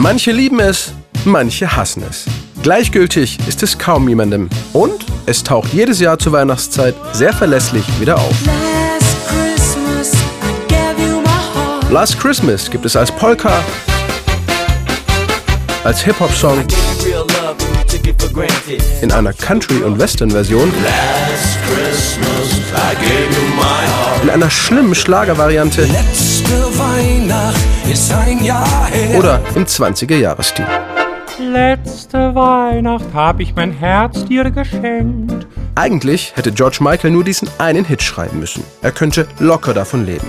Manche lieben es, manche hassen es. Gleichgültig ist es kaum jemandem. Und es taucht jedes Jahr zur Weihnachtszeit sehr verlässlich wieder auf. Last Christmas gibt es als Polka, als Hip-Hop-Song, in einer Country- und Western-Version, in einer schlimmen Schlagervariante oder im 20er-Jahres-Stil. Letzte Weihnacht hab ich mein Herz dir geschenkt. Eigentlich hätte George Michael nur diesen einen Hit schreiben müssen. Er könnte locker davon leben.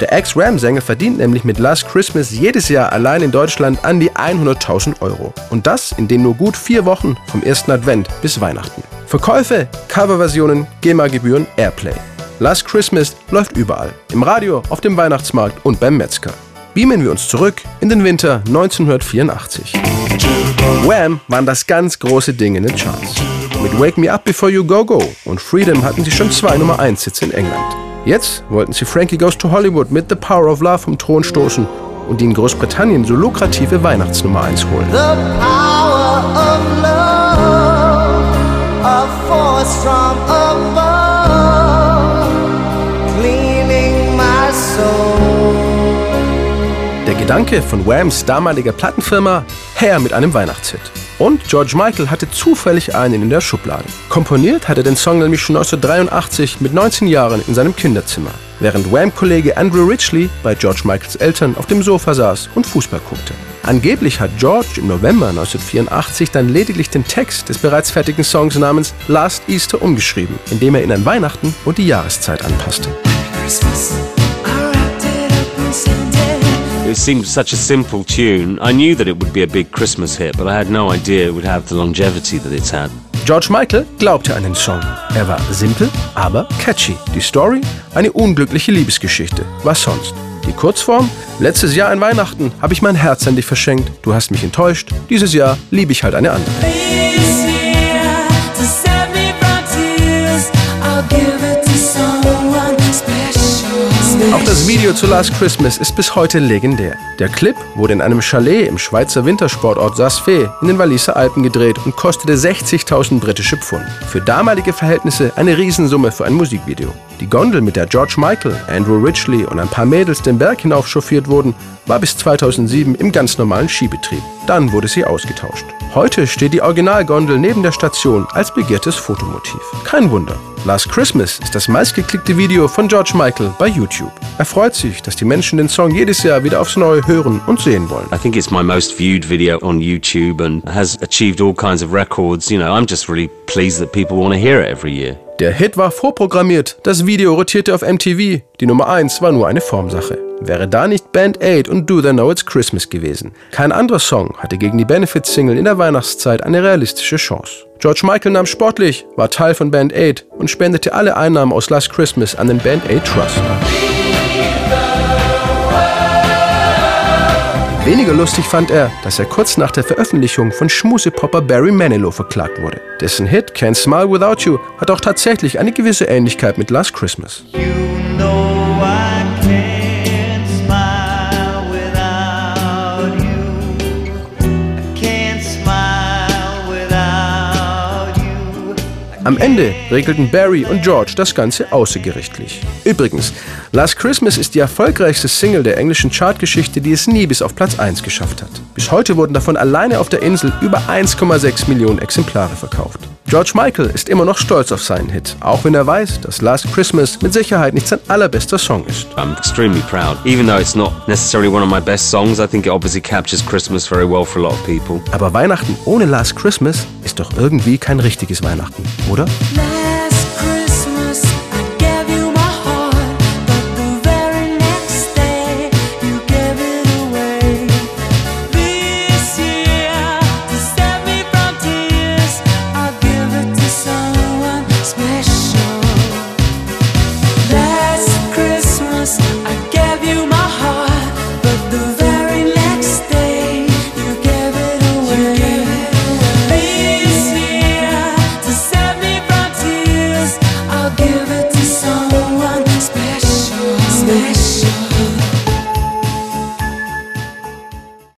Der Ex-Ram-Sänger verdient nämlich mit Last Christmas jedes Jahr allein in Deutschland an die 100.000 Euro. Und das in den nur gut vier Wochen vom ersten Advent bis Weihnachten. Verkäufe, Coverversionen, GEMA-Gebühren, Airplay. Last Christmas läuft überall. Im Radio, auf dem Weihnachtsmarkt und beim Metzger. Beamen wir uns zurück in den Winter 1984. Wham waren das ganz große Ding in den Charts. Mit Wake Me Up Before You Go Go und Freedom hatten sie schon zwei Nummer 1 Sitze in England. Jetzt wollten sie Frankie Goes to Hollywood mit The Power of Love vom Thron stoßen und die in Großbritannien so lukrative Weihnachtsnummer 1 holen. The power of love, a force from above, Gedanke von Whams damaliger Plattenfirma, her mit einem Weihnachtshit. Und George Michael hatte zufällig einen in der Schublade. Komponiert hat er den Song nämlich schon 1983 mit 19 Jahren in seinem Kinderzimmer, während Wham-Kollege Andrew Ridgely bei George Michaels Eltern auf dem Sofa saß und Fußball guckte. Angeblich hat George im November 1984 dann lediglich den Text des bereits fertigen Songs namens Last Easter umgeschrieben, indem er ihn an Weihnachten und die Jahreszeit anpasste. Christmas. It seemed such a simple tune. I knew that it would be a big Christmas hit, but I had no idea it would have the longevity that it's had. George Michael glaubte an den Song. Er war simpel, aber catchy. Die Story? Eine unglückliche Liebesgeschichte. Was sonst? Die Kurzform? Letztes Jahr an Weihnachten habe ich mein Herz an dich verschenkt. Du hast mich enttäuscht. Dieses Jahr liebe ich halt eine andere. Das Video zu Last Christmas ist bis heute legendär. Der Clip wurde in einem Chalet im Schweizer Wintersportort Saas-Fee in den Walliser Alpen gedreht und kostete 60.000 britische Pfund. Für damalige Verhältnisse eine Riesensumme für ein Musikvideo. Die Gondel, mit der George Michael, Andrew Ridgely und ein paar Mädels den Berg hinauf chauffiert wurden, war bis 2007 im ganz normalen Skibetrieb. Dann wurde sie ausgetauscht. Heute steht die Originalgondel neben der Station als begehrtes Fotomotiv. Kein Wunder. Last Christmas ist das meistgeklickte Video von George Michael bei YouTube. Er freut sich, dass die Menschen den Song jedes Jahr wieder aufs Neue hören und sehen wollen. I think it's my most viewed video on YouTube and has achieved all kinds of records. You know, I'm just really pleased that people want to hear it every year. Der Hit war vorprogrammiert, das Video rotierte auf MTV, die Nummer 1 war nur eine Formsache. Wäre da nicht Band Aid und Do They Know It's Christmas gewesen. Kein anderer Song hatte gegen die Benefit-Single in der Weihnachtszeit eine realistische Chance. George Michael nahm sportlich, war Teil von Band Aid und spendete alle Einnahmen aus Last Christmas an den Band Aid Trust. Weniger lustig fand er, dass er kurz nach der Veröffentlichung von Schmusepopper Barry Manilow verklagt wurde. Dessen Hit Can't Smile Without You hat auch tatsächlich eine gewisse Ähnlichkeit mit Last Christmas. You know Am Ende regelten Barry und George das Ganze außergerichtlich. Übrigens, Last Christmas ist die erfolgreichste Single der englischen Chartgeschichte, die es nie bis auf Platz 1 geschafft hat. Bis heute wurden davon alleine auf der Insel über 1,6 Millionen Exemplare verkauft. George Michael ist immer noch stolz auf seinen Hit, auch wenn er weiß, dass Last Christmas mit Sicherheit nicht sein allerbester Song ist. I'm extremely proud. Even though it's not necessarily one of my best songs, I think it obviously captures Christmas very well for a lot of people. Aber Weihnachten ohne Last Christmas ist doch irgendwie kein richtiges Weihnachten, oder?